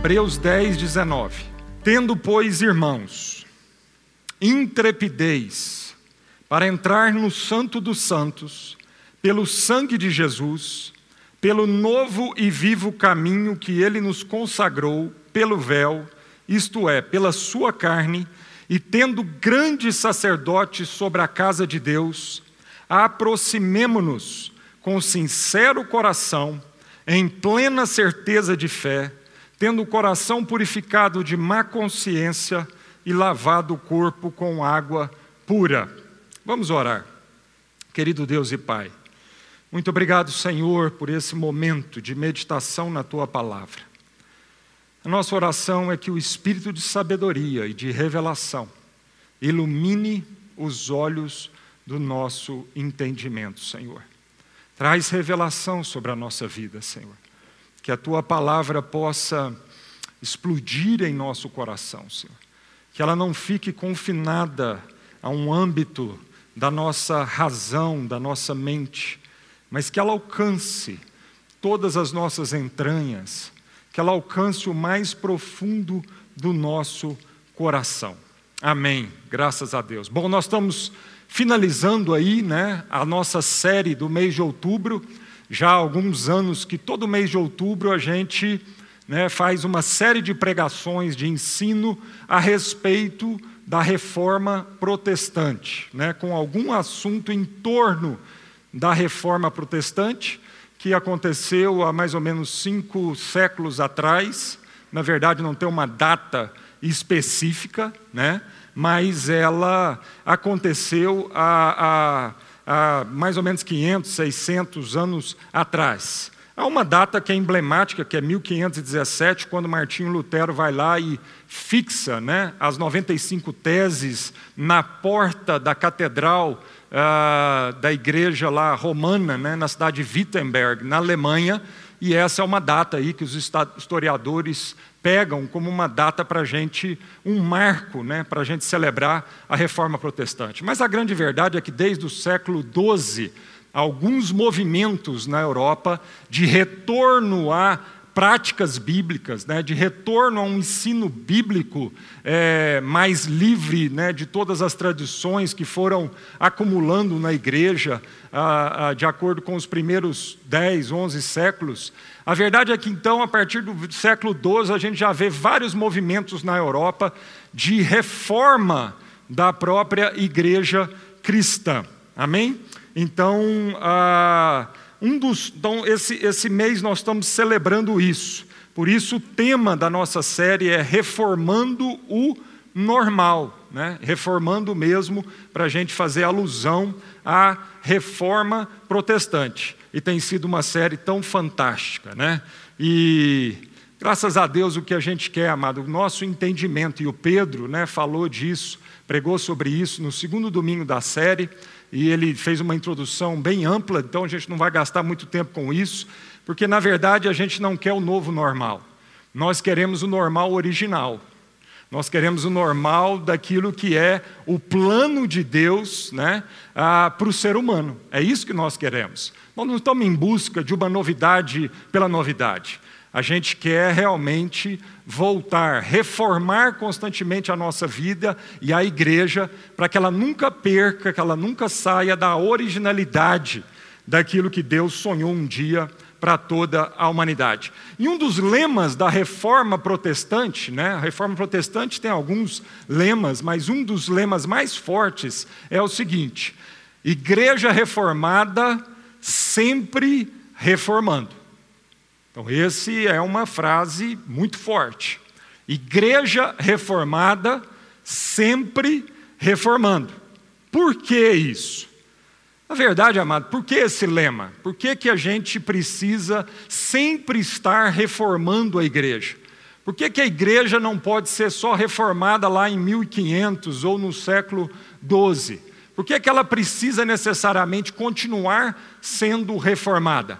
Hebreus 10, 19. Tendo, pois, irmãos, intrepidez para entrar no Santo dos Santos, pelo sangue de Jesus, pelo novo e vivo caminho que ele nos consagrou pelo véu, isto é, pela sua carne, e tendo grande sacerdote sobre a casa de Deus, aproximemo-nos com sincero coração, em plena certeza de fé, tendo o coração purificado de má consciência e lavado o corpo com água pura. Vamos orar. Querido Deus e Pai, muito obrigado, Senhor, por esse momento de meditação na tua palavra. A nossa oração é que o espírito de sabedoria e de revelação ilumine os olhos do nosso entendimento, Senhor. Traz revelação sobre a nossa vida, Senhor. Que a tua palavra possa explodir em nosso coração, Senhor. Que ela não fique confinada a um âmbito da nossa razão, da nossa mente, mas que ela alcance todas as nossas entranhas que ela alcance o mais profundo do nosso coração. Amém. Graças a Deus. Bom, nós estamos finalizando aí, né, a nossa série do mês de outubro. Já há alguns anos que todo mês de outubro a gente né, faz uma série de pregações de ensino a respeito da reforma protestante, né, com algum assunto em torno da reforma protestante que aconteceu há mais ou menos cinco séculos atrás. Na verdade, não tem uma data específica, né? mas ela aconteceu há, há, há mais ou menos 500, 600 anos atrás. Há uma data que é emblemática, que é 1517, quando Martinho Lutero vai lá e fixa né, as 95 teses na porta da catedral uh, da igreja lá romana, né, na cidade de Wittenberg, na Alemanha, e essa é uma data aí que os historiadores pegam como uma data para a gente, um marco né, para a gente celebrar a reforma protestante. Mas a grande verdade é que desde o século XII, alguns movimentos na Europa de retorno a práticas bíblicas, né, de retorno a um ensino bíblico é, mais livre né, de todas as tradições que foram acumulando na igreja a, a, de acordo com os primeiros 10, 11 séculos. A verdade é que, então, a partir do século XII, a gente já vê vários movimentos na Europa de reforma da própria igreja cristã. Amém? Então, a um dos, então, esse, esse mês nós estamos celebrando isso. Por isso, o tema da nossa série é Reformando o Normal, né? reformando mesmo, para a gente fazer alusão à reforma protestante. E tem sido uma série tão fantástica. Né? E graças a Deus, o que a gente quer, amado, o nosso entendimento, e o Pedro né, falou disso, pregou sobre isso no segundo domingo da série e ele fez uma introdução bem ampla, então a gente não vai gastar muito tempo com isso, porque na verdade a gente não quer o novo normal. Nós queremos o normal original. Nós queremos o normal daquilo que é o plano de Deus né, ah, para o ser humano. É isso que nós queremos. Nós não estamos em busca de uma novidade pela novidade. A gente quer realmente voltar, reformar constantemente a nossa vida e a igreja, para que ela nunca perca, que ela nunca saia da originalidade daquilo que Deus sonhou um dia para toda a humanidade. E um dos lemas da reforma protestante, né, a reforma protestante tem alguns lemas, mas um dos lemas mais fortes é o seguinte: igreja reformada sempre reformando. Então, esse é uma frase muito forte. Igreja reformada, sempre reformando. Por que isso? Na verdade, amado, por que esse lema? Por que, que a gente precisa sempre estar reformando a igreja? Por que, que a igreja não pode ser só reformada lá em 1500 ou no século XII? Por que, que ela precisa necessariamente continuar sendo reformada?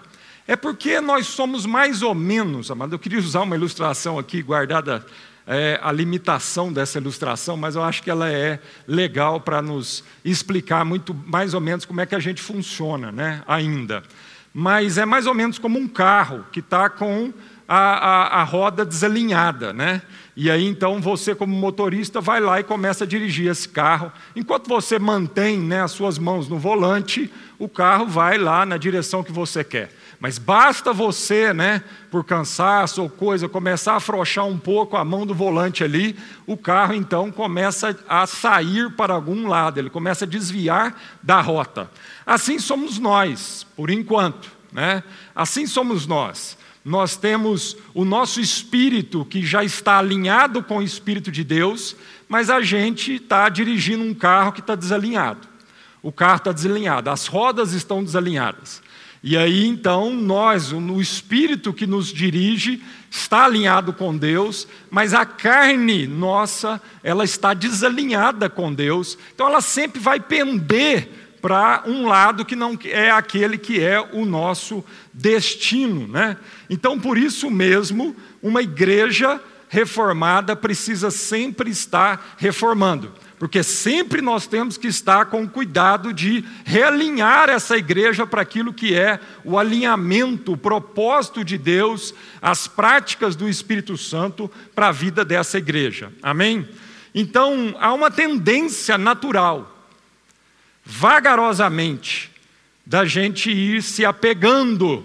É porque nós somos mais ou menos, amado, eu queria usar uma ilustração aqui, guardada é, a limitação dessa ilustração, mas eu acho que ela é legal para nos explicar muito mais ou menos como é que a gente funciona né, ainda. Mas é mais ou menos como um carro que está com a, a, a roda desalinhada, né? E aí então você, como motorista, vai lá e começa a dirigir esse carro. Enquanto você mantém né, as suas mãos no volante, o carro vai lá na direção que você quer. Mas basta você, né, por cansaço ou coisa, começar a afrouxar um pouco a mão do volante ali, o carro então começa a sair para algum lado, ele começa a desviar da rota. Assim somos nós, por enquanto, né? Assim somos nós. Nós temos o nosso espírito que já está alinhado com o espírito de Deus, mas a gente está dirigindo um carro que está desalinhado. O carro está desalinhado, as rodas estão desalinhadas. E aí então nós, o espírito que nos dirige, está alinhado com Deus, mas a carne nossa, ela está desalinhada com Deus. Então ela sempre vai pender para um lado que não é aquele que é o nosso destino, né? Então por isso mesmo, uma igreja reformada precisa sempre estar reformando porque sempre nós temos que estar com cuidado de realinhar essa igreja para aquilo que é o alinhamento, o propósito de Deus, as práticas do Espírito Santo para a vida dessa igreja. Amém? Então, há uma tendência natural, vagarosamente, da gente ir se apegando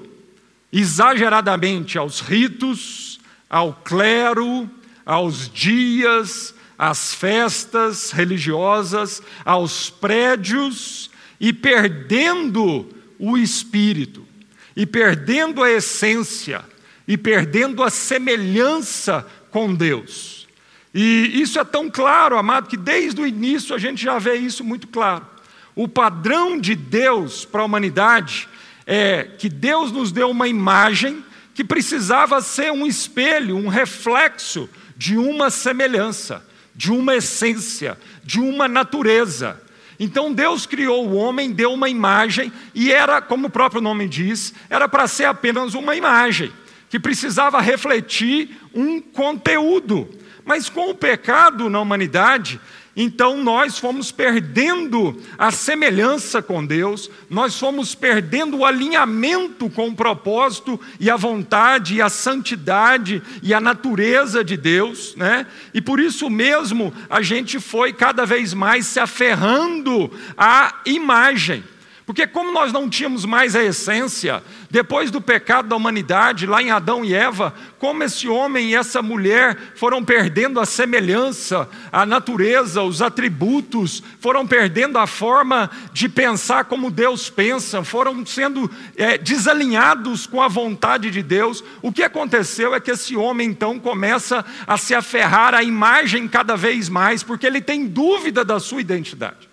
exageradamente aos ritos, ao clero, aos dias, às festas religiosas, aos prédios e perdendo o espírito, e perdendo a essência, e perdendo a semelhança com Deus. E isso é tão claro, amado, que desde o início a gente já vê isso muito claro. O padrão de Deus para a humanidade é que Deus nos deu uma imagem que precisava ser um espelho, um reflexo de uma semelhança de uma essência, de uma natureza. Então Deus criou o homem, deu uma imagem, e era, como o próprio nome diz, era para ser apenas uma imagem, que precisava refletir um conteúdo. Mas com o pecado na humanidade, então nós fomos perdendo a semelhança com Deus, nós fomos perdendo o alinhamento com o propósito e a vontade e a santidade e a natureza de Deus, né? E por isso mesmo a gente foi cada vez mais se aferrando à imagem. Porque, como nós não tínhamos mais a essência, depois do pecado da humanidade, lá em Adão e Eva, como esse homem e essa mulher foram perdendo a semelhança, a natureza, os atributos, foram perdendo a forma de pensar como Deus pensa, foram sendo é, desalinhados com a vontade de Deus. O que aconteceu é que esse homem então começa a se aferrar à imagem cada vez mais, porque ele tem dúvida da sua identidade.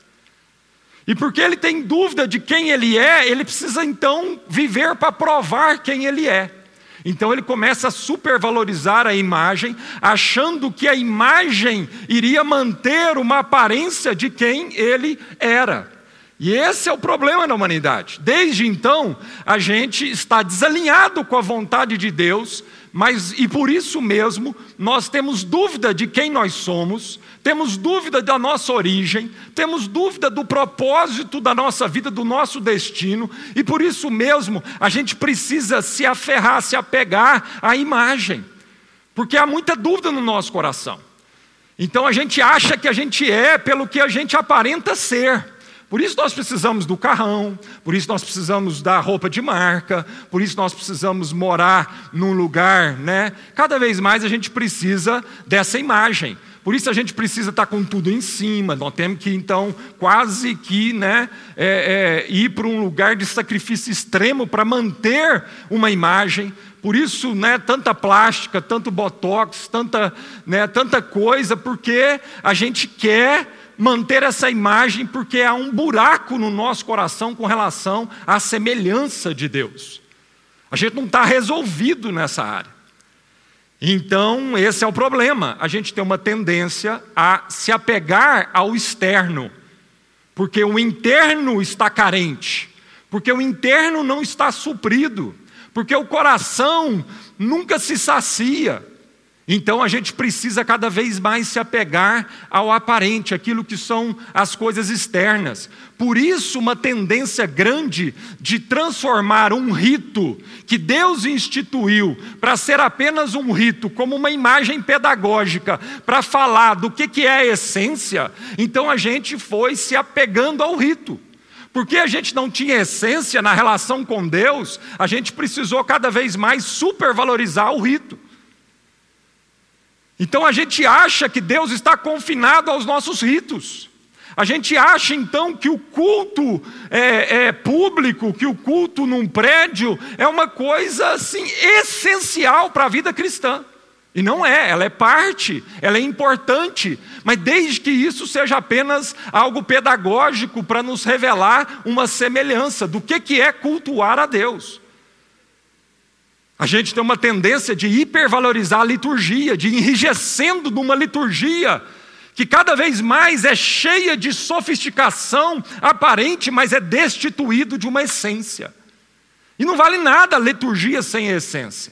E porque ele tem dúvida de quem ele é, ele precisa então viver para provar quem ele é. Então ele começa a supervalorizar a imagem, achando que a imagem iria manter uma aparência de quem ele era. E esse é o problema na humanidade. Desde então, a gente está desalinhado com a vontade de Deus, mas e por isso mesmo nós temos dúvida de quem nós somos, temos dúvida da nossa origem, temos dúvida do propósito da nossa vida, do nosso destino, e por isso mesmo a gente precisa se aferrar, se apegar à imagem, porque há muita dúvida no nosso coração. Então a gente acha que a gente é pelo que a gente aparenta ser. Por isso nós precisamos do carrão, por isso nós precisamos da roupa de marca, por isso nós precisamos morar num lugar, né? Cada vez mais a gente precisa dessa imagem. Por isso a gente precisa estar com tudo em cima. Nós temos que então quase que, né, é, é, ir para um lugar de sacrifício extremo para manter uma imagem. Por isso, né, tanta plástica, tanto botox, tanta, né, tanta coisa, porque a gente quer manter essa imagem porque há um buraco no nosso coração com relação à semelhança de Deus. A gente não está resolvido nessa área. Então, esse é o problema. A gente tem uma tendência a se apegar ao externo, porque o interno está carente, porque o interno não está suprido, porque o coração nunca se sacia. Então a gente precisa cada vez mais se apegar ao aparente, aquilo que são as coisas externas. Por isso, uma tendência grande de transformar um rito que Deus instituiu para ser apenas um rito, como uma imagem pedagógica, para falar do que, que é a essência, então a gente foi se apegando ao rito. Porque a gente não tinha essência na relação com Deus, a gente precisou cada vez mais supervalorizar o rito. Então a gente acha que Deus está confinado aos nossos ritos. A gente acha então que o culto é, é, público, que o culto num prédio é uma coisa assim essencial para a vida cristã. E não é, ela é parte, ela é importante, mas desde que isso seja apenas algo pedagógico para nos revelar uma semelhança do que, que é cultuar a Deus. A gente tem uma tendência de hipervalorizar a liturgia, de enrijecendo numa liturgia que cada vez mais é cheia de sofisticação aparente, mas é destituído de uma essência. E não vale nada a liturgia sem a essência.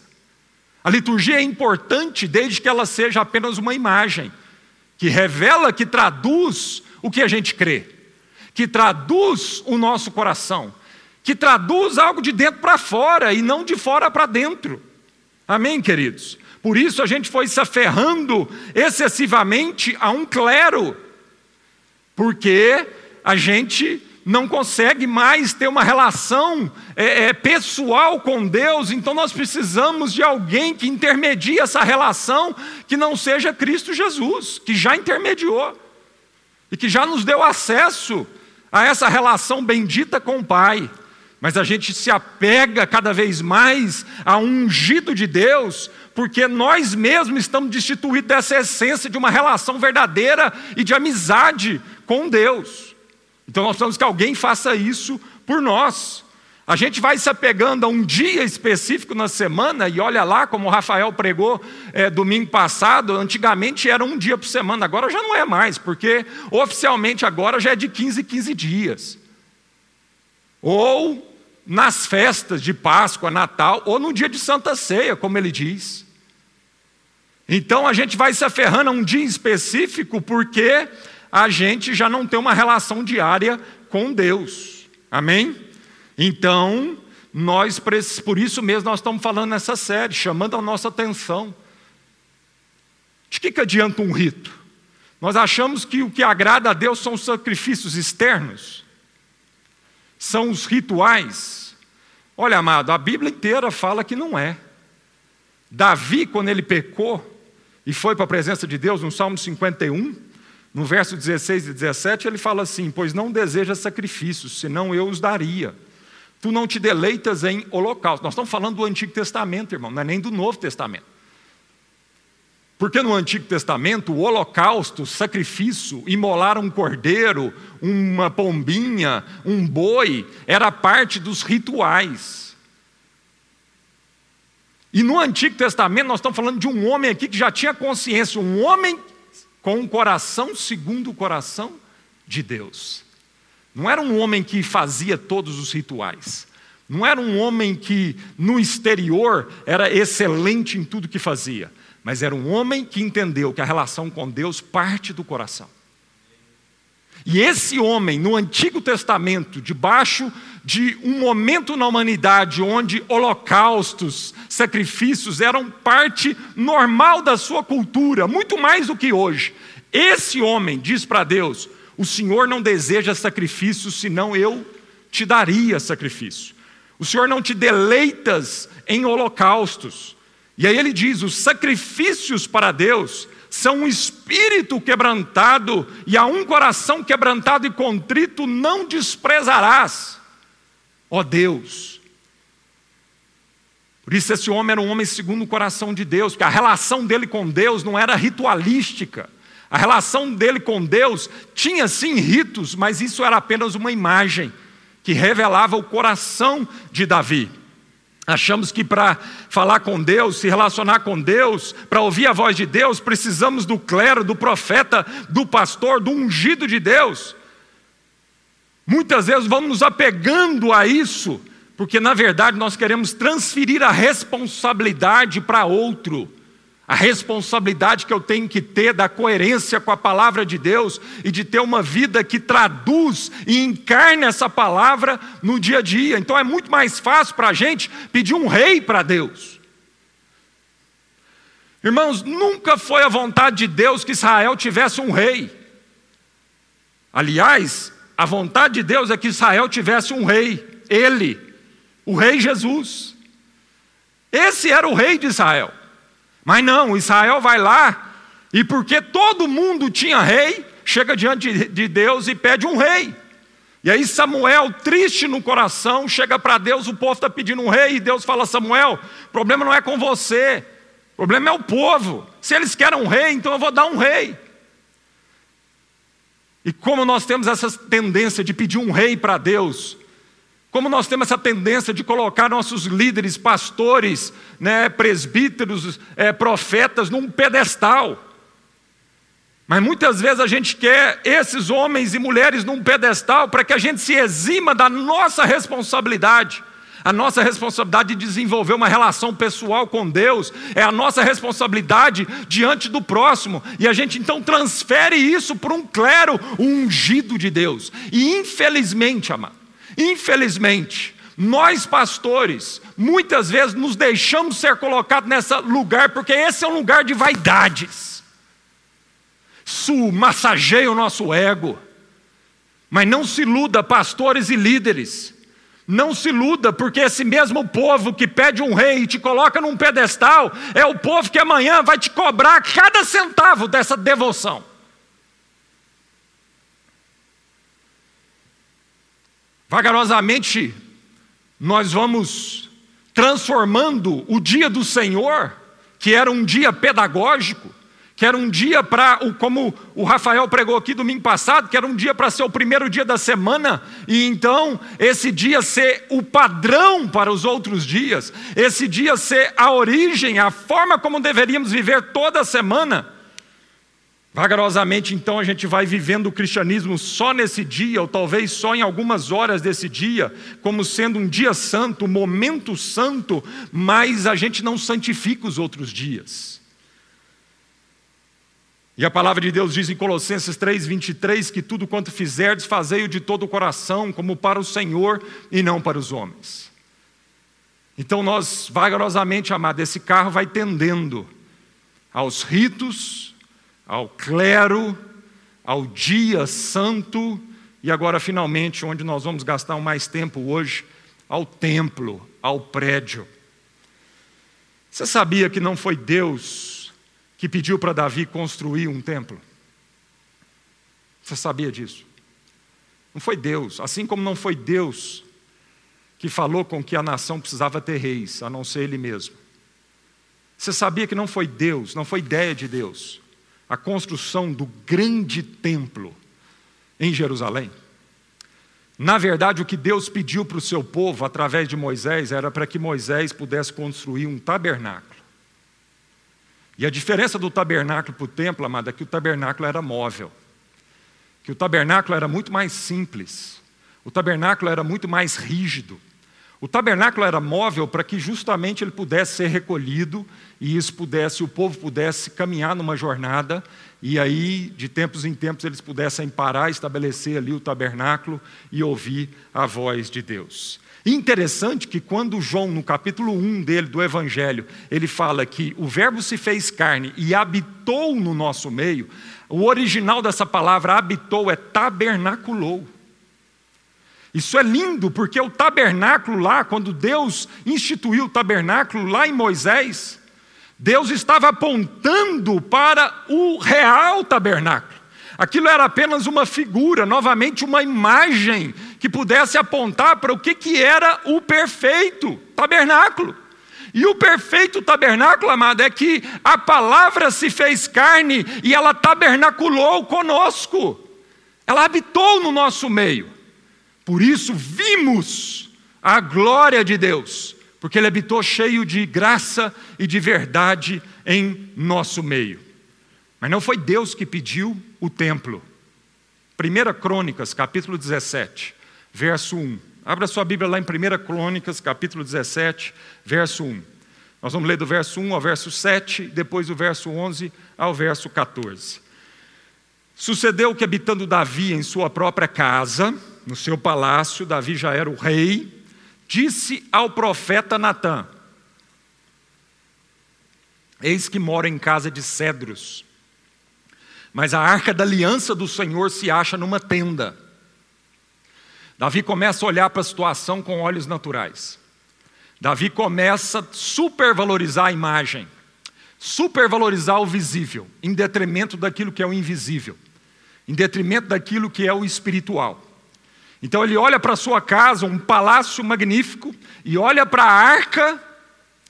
A liturgia é importante desde que ela seja apenas uma imagem, que revela, que traduz o que a gente crê, que traduz o nosso coração, que traduz algo de dentro para fora e não de fora para dentro. Amém, queridos? Por isso a gente foi se aferrando excessivamente a um clero, porque a gente não consegue mais ter uma relação é, é, pessoal com Deus, então nós precisamos de alguém que intermedie essa relação, que não seja Cristo Jesus, que já intermediou e que já nos deu acesso a essa relação bendita com o Pai. Mas a gente se apega cada vez mais a um ungido de Deus, porque nós mesmos estamos destituídos dessa essência de uma relação verdadeira e de amizade com Deus. Então nós precisamos que alguém faça isso por nós. A gente vai se apegando a um dia específico na semana, e olha lá, como o Rafael pregou é, domingo passado, antigamente era um dia por semana, agora já não é mais, porque oficialmente agora já é de 15 em 15 dias. Ou nas festas de Páscoa, Natal, ou no dia de Santa Ceia, como ele diz. Então a gente vai se aferrando a um dia específico porque a gente já não tem uma relação diária com Deus. Amém? Então, nós por isso mesmo nós estamos falando nessa série, chamando a nossa atenção. De que, que adianta um rito? Nós achamos que o que agrada a Deus são os sacrifícios externos são os rituais. Olha, amado, a Bíblia inteira fala que não é. Davi, quando ele pecou e foi para a presença de Deus, no Salmo 51, no verso 16 e 17, ele fala assim: Pois não deseja sacrifícios, senão eu os daria. Tu não te deleitas em holocausto. Nós estamos falando do Antigo Testamento, irmão, não é nem do Novo Testamento. Porque no Antigo Testamento, o holocausto, o sacrifício, imolar um cordeiro, uma pombinha, um boi, era parte dos rituais. E no Antigo Testamento, nós estamos falando de um homem aqui que já tinha consciência, um homem com um coração segundo o coração de Deus. Não era um homem que fazia todos os rituais. Não era um homem que no exterior era excelente em tudo que fazia mas era um homem que entendeu que a relação com Deus parte do coração. E esse homem, no Antigo Testamento, debaixo de um momento na humanidade onde holocaustos, sacrifícios eram parte normal da sua cultura, muito mais do que hoje. Esse homem diz para Deus: O Senhor não deseja sacrifícios, senão eu te daria sacrifício. O Senhor não te deleitas em holocaustos. E aí ele diz: os sacrifícios para Deus são um espírito quebrantado, e a um coração quebrantado e contrito não desprezarás, ó Deus. Por isso, esse homem era um homem segundo o coração de Deus, porque a relação dele com Deus não era ritualística. A relação dele com Deus tinha sim ritos, mas isso era apenas uma imagem que revelava o coração de Davi. Achamos que para falar com Deus, se relacionar com Deus, para ouvir a voz de Deus, precisamos do clero, do profeta, do pastor, do ungido de Deus. Muitas vezes vamos nos apegando a isso, porque na verdade nós queremos transferir a responsabilidade para outro. A responsabilidade que eu tenho que ter da coerência com a palavra de Deus e de ter uma vida que traduz e encarna essa palavra no dia a dia. Então é muito mais fácil para a gente pedir um rei para Deus. Irmãos, nunca foi a vontade de Deus que Israel tivesse um rei. Aliás, a vontade de Deus é que Israel tivesse um rei, ele, o rei Jesus. Esse era o rei de Israel. Mas não, Israel vai lá e porque todo mundo tinha rei, chega diante de Deus e pede um rei. E aí Samuel, triste no coração, chega para Deus, o povo está pedindo um rei, e Deus fala: Samuel, o problema não é com você, o problema é o povo. Se eles querem um rei, então eu vou dar um rei. E como nós temos essa tendência de pedir um rei para Deus, como nós temos essa tendência de colocar nossos líderes, pastores, né, presbíteros, é, profetas num pedestal. Mas muitas vezes a gente quer esses homens e mulheres num pedestal para que a gente se exima da nossa responsabilidade. A nossa responsabilidade de desenvolver uma relação pessoal com Deus é a nossa responsabilidade diante do próximo. E a gente então transfere isso para um clero ungido de Deus. E infelizmente, amado, Infelizmente, nós pastores, muitas vezes nos deixamos ser colocados nesse lugar, porque esse é um lugar de vaidades. Isso massageia o nosso ego. Mas não se iluda, pastores e líderes. Não se iluda, porque esse mesmo povo que pede um rei e te coloca num pedestal, é o povo que amanhã vai te cobrar cada centavo dessa devoção. Vagarosamente, nós vamos transformando o dia do Senhor, que era um dia pedagógico, que era um dia para, como o Rafael pregou aqui domingo passado, que era um dia para ser o primeiro dia da semana, e então esse dia ser o padrão para os outros dias, esse dia ser a origem, a forma como deveríamos viver toda a semana. Vagarosamente, então, a gente vai vivendo o cristianismo só nesse dia, ou talvez só em algumas horas desse dia, como sendo um dia santo, um momento santo, mas a gente não santifica os outros dias. E a palavra de Deus diz em Colossenses 3,23 que tudo quanto fizerdes, fazei-o de todo o coração, como para o Senhor e não para os homens. Então, nós, vagarosamente, amado, esse carro vai tendendo aos ritos, ao clero, ao dia santo e agora, finalmente, onde nós vamos gastar mais tempo hoje, ao templo, ao prédio. Você sabia que não foi Deus que pediu para Davi construir um templo? Você sabia disso? Não foi Deus, assim como não foi Deus que falou com que a nação precisava ter reis, a não ser Ele mesmo. Você sabia que não foi Deus, não foi ideia de Deus, a construção do grande templo em Jerusalém. Na verdade, o que Deus pediu para o seu povo através de Moisés era para que Moisés pudesse construir um tabernáculo. E a diferença do tabernáculo para o templo, amada, é que o tabernáculo era móvel, que o tabernáculo era muito mais simples, o tabernáculo era muito mais rígido. O tabernáculo era móvel para que justamente ele pudesse ser recolhido e isso pudesse, o povo pudesse caminhar numa jornada e aí, de tempos em tempos, eles pudessem parar, estabelecer ali o tabernáculo e ouvir a voz de Deus. interessante que quando João, no capítulo 1 dele, do Evangelho, ele fala que o Verbo se fez carne e habitou no nosso meio, o original dessa palavra habitou é tabernaculou. Isso é lindo, porque o tabernáculo lá, quando Deus instituiu o tabernáculo lá em Moisés, Deus estava apontando para o real tabernáculo. Aquilo era apenas uma figura, novamente uma imagem que pudesse apontar para o que, que era o perfeito tabernáculo. E o perfeito tabernáculo, amado, é que a palavra se fez carne e ela tabernaculou conosco, ela habitou no nosso meio. Por isso vimos a glória de Deus, porque Ele habitou cheio de graça e de verdade em nosso meio. Mas não foi Deus que pediu o templo. 1 Crônicas, capítulo 17, verso 1. Abra sua Bíblia lá em 1 Crônicas, capítulo 17, verso 1. Nós vamos ler do verso 1 ao verso 7, depois do verso 11 ao verso 14. Sucedeu que, habitando Davi em sua própria casa, no seu palácio, Davi já era o rei, disse ao profeta Natã: Eis que moro em casa de cedros, mas a arca da aliança do Senhor se acha numa tenda. Davi começa a olhar para a situação com olhos naturais. Davi começa a supervalorizar a imagem, supervalorizar o visível, em detrimento daquilo que é o invisível em detrimento daquilo que é o espiritual. Então ele olha para sua casa, um palácio magnífico, e olha para a arca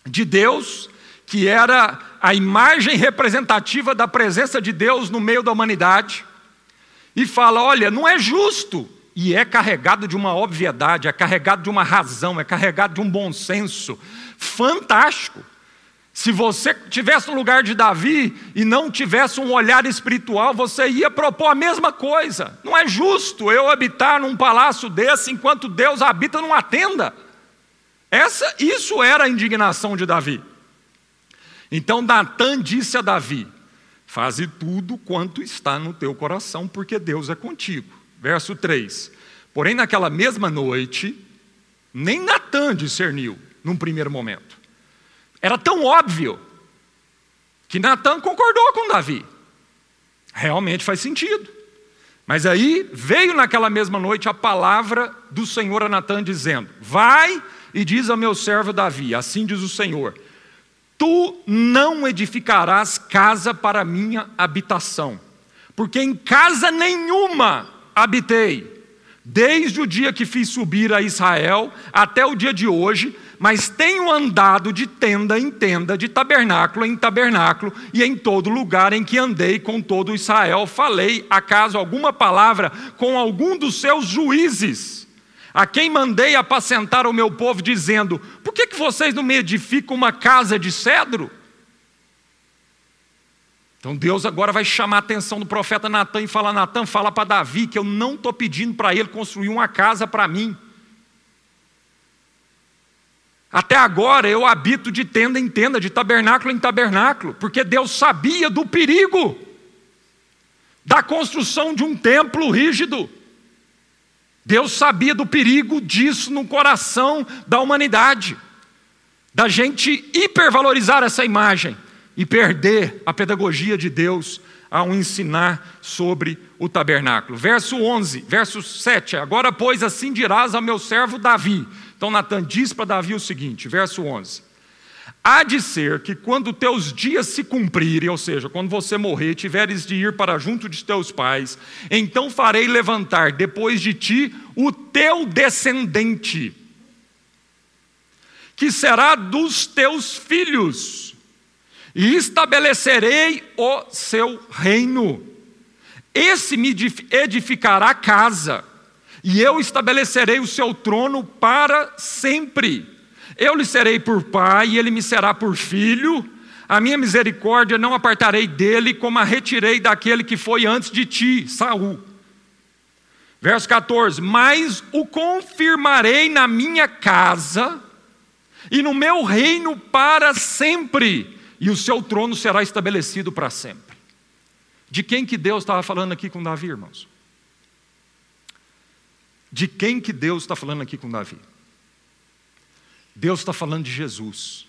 de Deus, que era a imagem representativa da presença de Deus no meio da humanidade, e fala: Olha, não é justo. E é carregado de uma obviedade, é carregado de uma razão, é carregado de um bom senso. Fantástico. Se você tivesse no lugar de Davi e não tivesse um olhar espiritual, você ia propor a mesma coisa. Não é justo eu habitar num palácio desse enquanto Deus habita numa tenda. Essa, isso era a indignação de Davi. Então Natan disse a Davi: Faze tudo quanto está no teu coração, porque Deus é contigo. Verso 3. Porém, naquela mesma noite, nem Natan discerniu num primeiro momento. Era tão óbvio que Natan concordou com Davi. Realmente faz sentido. Mas aí veio naquela mesma noite a palavra do Senhor a Natan dizendo: Vai e diz ao meu servo Davi: Assim diz o Senhor: Tu não edificarás casa para minha habitação, porque em casa nenhuma habitei, desde o dia que fiz subir a Israel até o dia de hoje, mas tenho andado de tenda em tenda, de tabernáculo em tabernáculo, e em todo lugar em que andei com todo Israel, falei, acaso alguma palavra com algum dos seus juízes, a quem mandei apacentar o meu povo, dizendo: Por que, que vocês não me edificam uma casa de cedro? Então Deus agora vai chamar a atenção do profeta Natan e falar: Natan, fala para Davi que eu não estou pedindo para ele construir uma casa para mim. Até agora eu habito de tenda em tenda, de tabernáculo em tabernáculo, porque Deus sabia do perigo da construção de um templo rígido. Deus sabia do perigo disso no coração da humanidade, da gente hipervalorizar essa imagem e perder a pedagogia de Deus ao ensinar sobre o tabernáculo. Verso 11, verso 7. Agora, pois, assim dirás ao meu servo Davi: então Natan diz para Davi o seguinte, verso 11: Há de ser que quando teus dias se cumprirem, ou seja, quando você morrer, tiveres de ir para junto de teus pais, então farei levantar depois de ti o teu descendente, que será dos teus filhos, e estabelecerei o seu reino. Esse me edificará casa e eu estabelecerei o seu trono para sempre. Eu lhe serei por pai, e ele me será por filho. A minha misericórdia não apartarei dele, como a retirei daquele que foi antes de ti, Saul. Verso 14: Mas o confirmarei na minha casa e no meu reino para sempre, e o seu trono será estabelecido para sempre. De quem que Deus estava falando aqui com Davi, irmãos? De quem que Deus está falando aqui com Davi? Deus está falando de Jesus.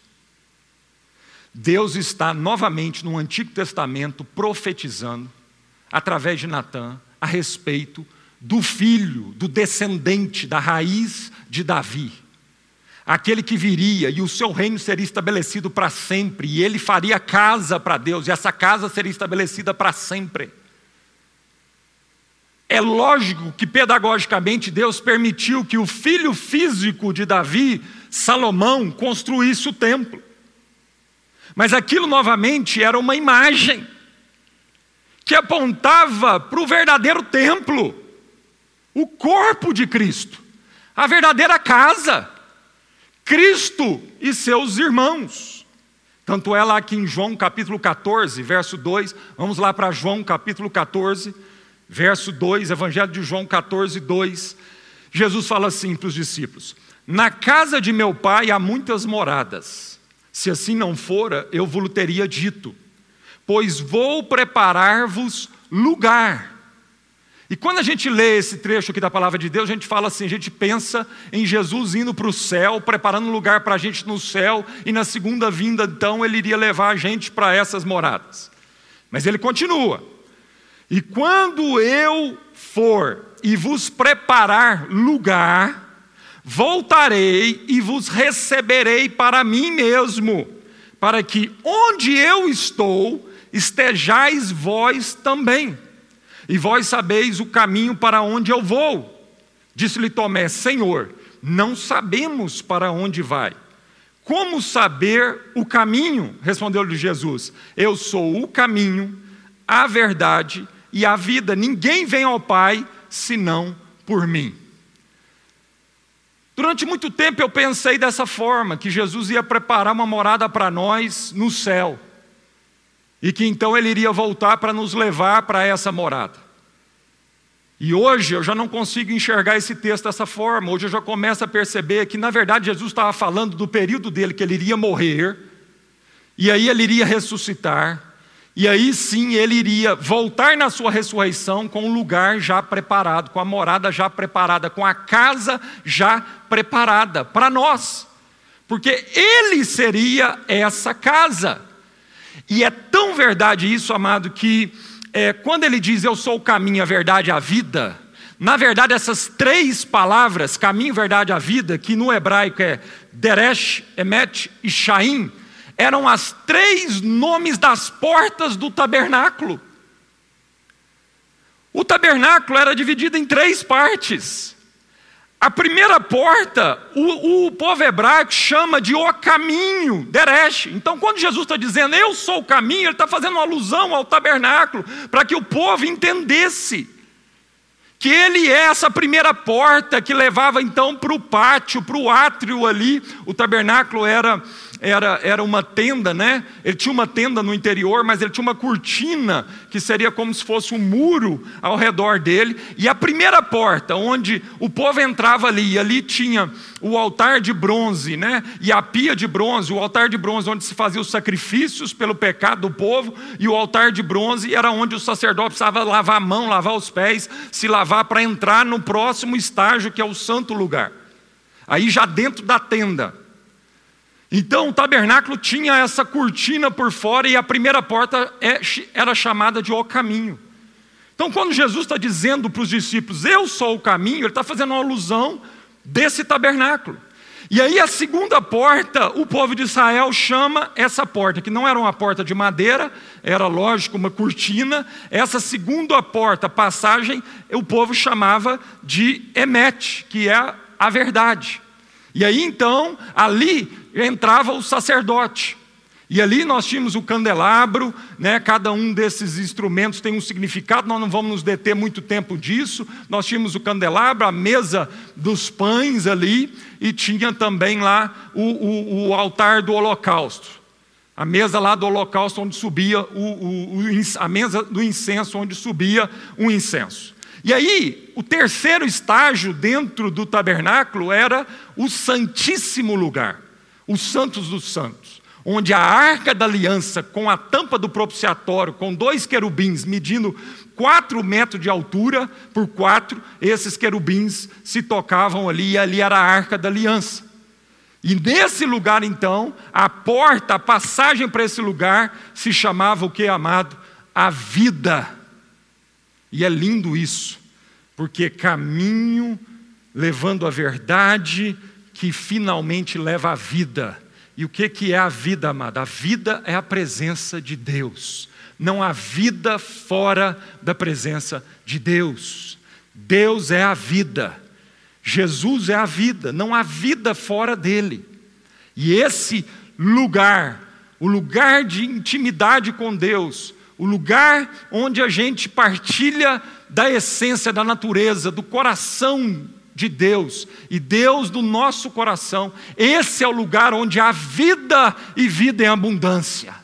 Deus está novamente no Antigo Testamento profetizando, através de Natã, a respeito do filho, do descendente, da raiz de Davi. Aquele que viria e o seu reino seria estabelecido para sempre, e ele faria casa para Deus, e essa casa seria estabelecida para sempre. É lógico que pedagogicamente Deus permitiu que o filho físico de Davi, Salomão, construísse o templo. Mas aquilo novamente era uma imagem que apontava para o verdadeiro templo, o corpo de Cristo, a verdadeira casa, Cristo e seus irmãos. Tanto é lá que em João capítulo 14, verso 2, vamos lá para João capítulo 14 Verso 2, Evangelho de João 14, 2. Jesus fala assim para os discípulos: Na casa de meu pai há muitas moradas. Se assim não fora, eu vos teria dito, pois vou preparar-vos lugar. E quando a gente lê esse trecho aqui da palavra de Deus, a gente fala assim, a gente pensa em Jesus indo para o céu, preparando um lugar para a gente no céu, e na segunda vinda, então, ele iria levar a gente para essas moradas. Mas ele continua: E quando eu for e vos preparar lugar, voltarei e vos receberei para mim mesmo, para que onde eu estou, estejais vós também. E vós sabeis o caminho para onde eu vou. Disse-lhe Tomé: Senhor, não sabemos para onde vai. Como saber o caminho? Respondeu-lhe Jesus: Eu sou o caminho, a verdade e a vida. Ninguém vem ao Pai senão por mim. Durante muito tempo eu pensei dessa forma, que Jesus ia preparar uma morada para nós no céu, e que então ele iria voltar para nos levar para essa morada. E hoje eu já não consigo enxergar esse texto dessa forma, hoje eu já começo a perceber que na verdade Jesus estava falando do período dele, que ele iria morrer, e aí ele iria ressuscitar, e aí sim ele iria voltar na sua ressurreição com um lugar já preparado, com a morada já preparada, com a casa já preparada para nós. Porque ele seria essa casa. E é tão verdade isso, amado, que é, quando ele diz eu sou o caminho, a verdade e a vida, na verdade essas três palavras, caminho, verdade e a vida, que no hebraico é Deresh, Emet e Shaim, eram as três nomes das portas do tabernáculo. O tabernáculo era dividido em três partes. A primeira porta, o, o povo hebraico chama de o caminho, Deresh. Então, quando Jesus está dizendo eu sou o caminho, ele está fazendo uma alusão ao tabernáculo, para que o povo entendesse que ele é essa primeira porta que levava então para o pátio, para o átrio ali. O tabernáculo era era, era uma tenda, né? Ele tinha uma tenda no interior, mas ele tinha uma cortina que seria como se fosse um muro ao redor dele. E a primeira porta, onde o povo entrava ali, e ali tinha o altar de bronze, né? E a pia de bronze, o altar de bronze onde se fazia os sacrifícios pelo pecado do povo, e o altar de bronze era onde o sacerdote precisava lavar a mão, lavar os pés, se lavar para entrar no próximo estágio que é o santo lugar. Aí já dentro da tenda. Então o tabernáculo tinha essa cortina por fora e a primeira porta é, era chamada de o caminho. Então, quando Jesus está dizendo para os discípulos, eu sou o caminho, ele está fazendo uma alusão desse tabernáculo. E aí, a segunda porta, o povo de Israel chama essa porta, que não era uma porta de madeira, era lógico, uma cortina. Essa segunda porta, passagem, o povo chamava de Emet, que é a verdade. E aí então, ali entrava o sacerdote. E ali nós tínhamos o candelabro, né? cada um desses instrumentos tem um significado, nós não vamos nos deter muito tempo disso. Nós tínhamos o candelabro, a mesa dos pães ali, e tinha também lá o, o, o altar do holocausto. A mesa lá do holocausto onde subia o, a mesa do incenso onde subia o incenso. E aí, o terceiro estágio dentro do tabernáculo era o Santíssimo Lugar, os Santos dos Santos, onde a arca da aliança, com a tampa do propiciatório, com dois querubins medindo quatro metros de altura por quatro, esses querubins se tocavam ali, e ali era a arca da aliança. E nesse lugar, então, a porta, a passagem para esse lugar, se chamava o que, amado? A vida. E é lindo isso, porque caminho levando a verdade que finalmente leva à vida. E o que, que é a vida, amada? A vida é a presença de Deus. Não há vida fora da presença de Deus. Deus é a vida. Jesus é a vida. Não há vida fora dele. E esse lugar, o lugar de intimidade com Deus, o lugar onde a gente partilha da essência da natureza, do coração de Deus e Deus do nosso coração. Esse é o lugar onde há vida e vida em abundância.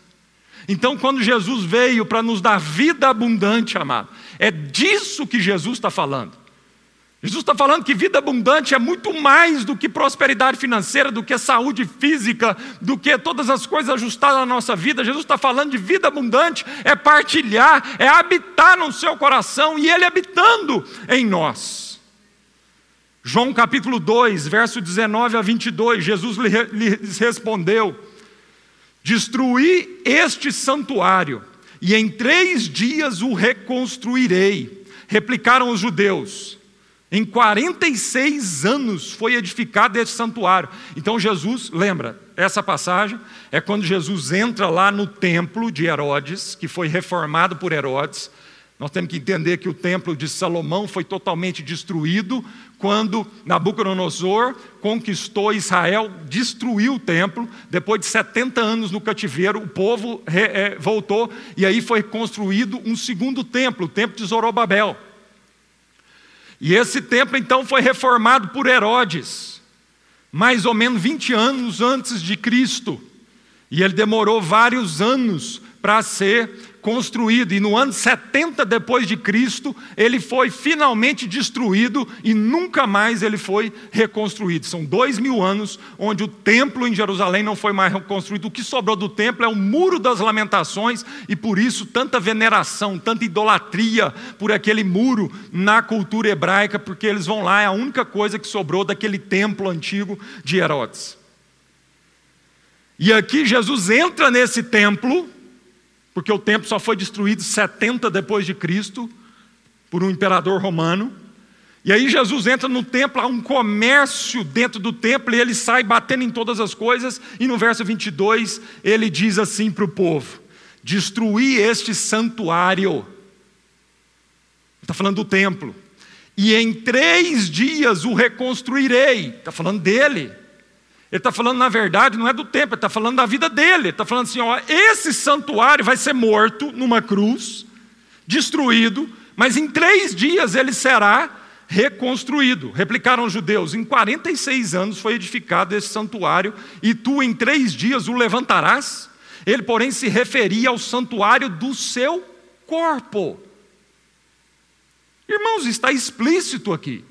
Então, quando Jesus veio para nos dar vida abundante, amado, é disso que Jesus está falando. Jesus está falando que vida abundante é muito mais do que prosperidade financeira, do que saúde física, do que todas as coisas ajustadas na nossa vida. Jesus está falando de vida abundante, é partilhar, é habitar no seu coração e Ele habitando em nós. João capítulo 2, verso 19 a 22, Jesus lhes respondeu: Destruí este santuário, e em três dias o reconstruirei. Replicaram os judeus. Em 46 anos foi edificado esse santuário. Então Jesus, lembra, essa passagem é quando Jesus entra lá no templo de Herodes, que foi reformado por Herodes. Nós temos que entender que o templo de Salomão foi totalmente destruído quando Nabucodonosor conquistou Israel, destruiu o templo. Depois de 70 anos no cativeiro, o povo é, voltou e aí foi construído um segundo templo, o templo de Zorobabel. E esse templo então foi reformado por Herodes, mais ou menos 20 anos antes de Cristo. E ele demorou vários anos para ser construído, e no ano 70 depois de Cristo, ele foi finalmente destruído e nunca mais ele foi reconstruído. São dois mil anos onde o templo em Jerusalém não foi mais reconstruído. O que sobrou do templo é o muro das lamentações, e por isso tanta veneração, tanta idolatria por aquele muro na cultura hebraica, porque eles vão lá, é a única coisa que sobrou daquele templo antigo de Herodes. E aqui Jesus entra nesse templo, porque o templo só foi destruído 70 depois de Cristo por um imperador romano. E aí Jesus entra no templo, há um comércio dentro do templo e ele sai batendo em todas as coisas, e no verso 22 ele diz assim para o povo: Destruí este santuário. Está falando do templo. E em três dias o reconstruirei. Está falando dele. Ele está falando, na verdade, não é do templo, ele está falando da vida dele. Ele está falando assim: ó, esse santuário vai ser morto numa cruz, destruído, mas em três dias ele será reconstruído. Replicaram os judeus: em 46 anos foi edificado esse santuário, e tu em três dias o levantarás. Ele, porém, se referia ao santuário do seu corpo. Irmãos, está explícito aqui.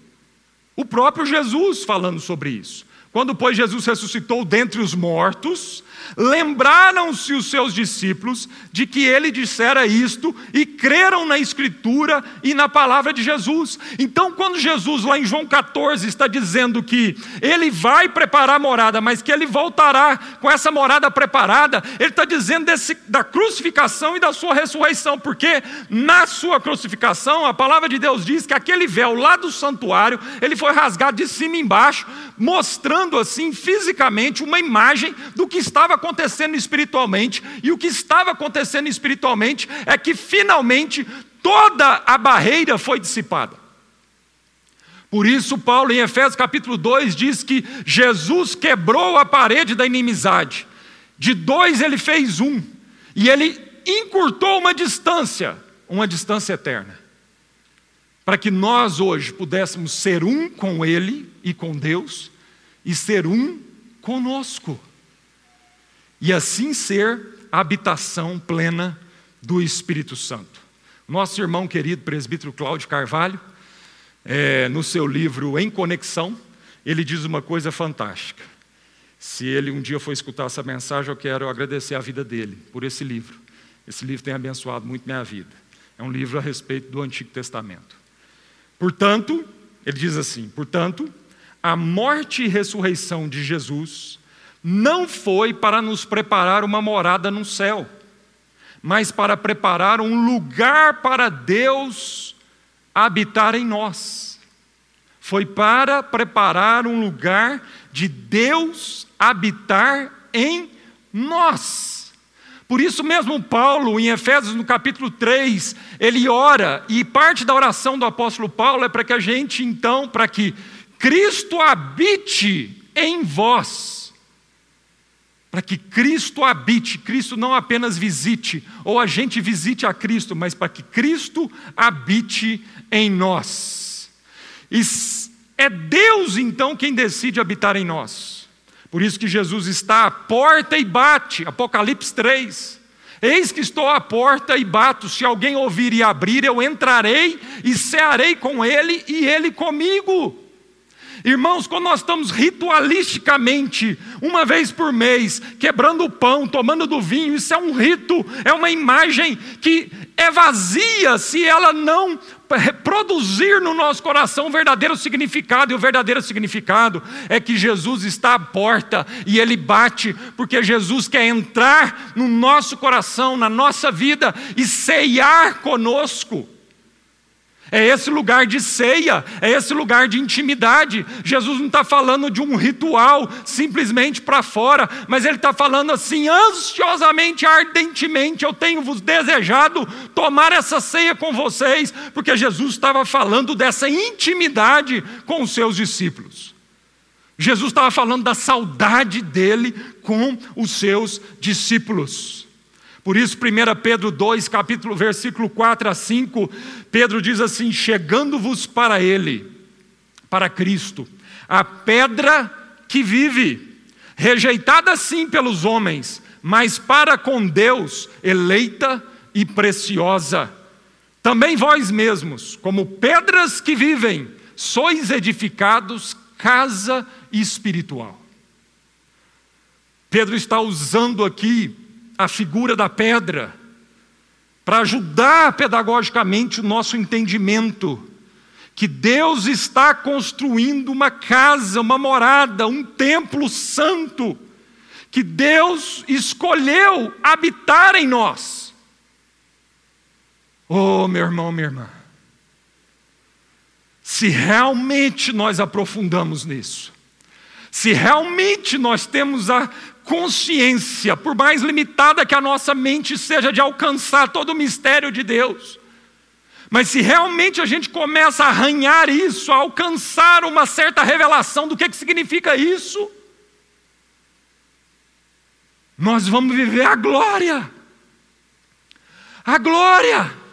O próprio Jesus falando sobre isso. Quando, pois, Jesus ressuscitou dentre os mortos, lembraram-se os seus discípulos de que ele dissera isto e creram na Escritura e na palavra de Jesus. Então, quando Jesus, lá em João 14, está dizendo que ele vai preparar a morada, mas que ele voltará com essa morada preparada, ele está dizendo desse, da crucificação e da sua ressurreição, porque na sua crucificação, a palavra de Deus diz que aquele véu lá do santuário, ele foi rasgado de cima embaixo, mostrando assim fisicamente uma imagem do que estava acontecendo espiritualmente, e o que estava acontecendo espiritualmente é que finalmente toda a barreira foi dissipada. Por isso, Paulo, em Efésios capítulo 2, diz que Jesus quebrou a parede da inimizade. De dois ele fez um, e ele encurtou uma distância, uma distância eterna. Para que nós hoje pudéssemos ser um com Ele e com Deus, e ser um conosco e assim ser a habitação plena do Espírito Santo. Nosso irmão querido presbítero Cláudio Carvalho, é, no seu livro Em Conexão, ele diz uma coisa fantástica. Se ele um dia for escutar essa mensagem, eu quero agradecer a vida dele por esse livro. Esse livro tem abençoado muito minha vida. É um livro a respeito do Antigo Testamento. Portanto, ele diz assim: portanto, a morte e ressurreição de Jesus não foi para nos preparar uma morada no céu, mas para preparar um lugar para Deus habitar em nós. Foi para preparar um lugar de Deus habitar em nós. Por isso mesmo Paulo, em Efésios no capítulo 3, ele ora, e parte da oração do apóstolo Paulo é para que a gente então, para que Cristo habite em vós para que Cristo habite, Cristo não apenas visite, ou a gente visite a Cristo, mas para que Cristo habite em nós. E é Deus então quem decide habitar em nós. Por isso que Jesus está à porta e bate, Apocalipse 3. Eis que estou à porta e bato, se alguém ouvir e abrir, eu entrarei e cearei com ele e ele comigo. Irmãos, quando nós estamos ritualisticamente, uma vez por mês, quebrando o pão, tomando do vinho, isso é um rito, é uma imagem que é vazia se ela não produzir no nosso coração o verdadeiro significado, e o verdadeiro significado é que Jesus está à porta e ele bate, porque Jesus quer entrar no nosso coração, na nossa vida e ceiar conosco. É esse lugar de ceia, é esse lugar de intimidade. Jesus não está falando de um ritual simplesmente para fora, mas ele está falando assim, ansiosamente, ardentemente: eu tenho vos desejado tomar essa ceia com vocês, porque Jesus estava falando dessa intimidade com os seus discípulos. Jesus estava falando da saudade dele com os seus discípulos. Por isso, 1 Pedro 2, capítulo, versículo 4 a 5, Pedro diz assim: chegando-vos para ele, para Cristo, a pedra que vive, rejeitada sim pelos homens, mas para com Deus eleita e preciosa. Também vós mesmos, como pedras que vivem, sois edificados casa espiritual. Pedro está usando aqui a figura da pedra, para ajudar pedagogicamente o nosso entendimento que Deus está construindo uma casa, uma morada, um templo santo, que Deus escolheu habitar em nós. Oh, meu irmão, minha irmã, se realmente nós aprofundamos nisso, se realmente nós temos a consciência, por mais limitada que a nossa mente seja de alcançar todo o mistério de Deus, mas se realmente a gente começa a arranhar isso, a alcançar uma certa revelação do que, que significa isso, nós vamos viver a glória. A glória.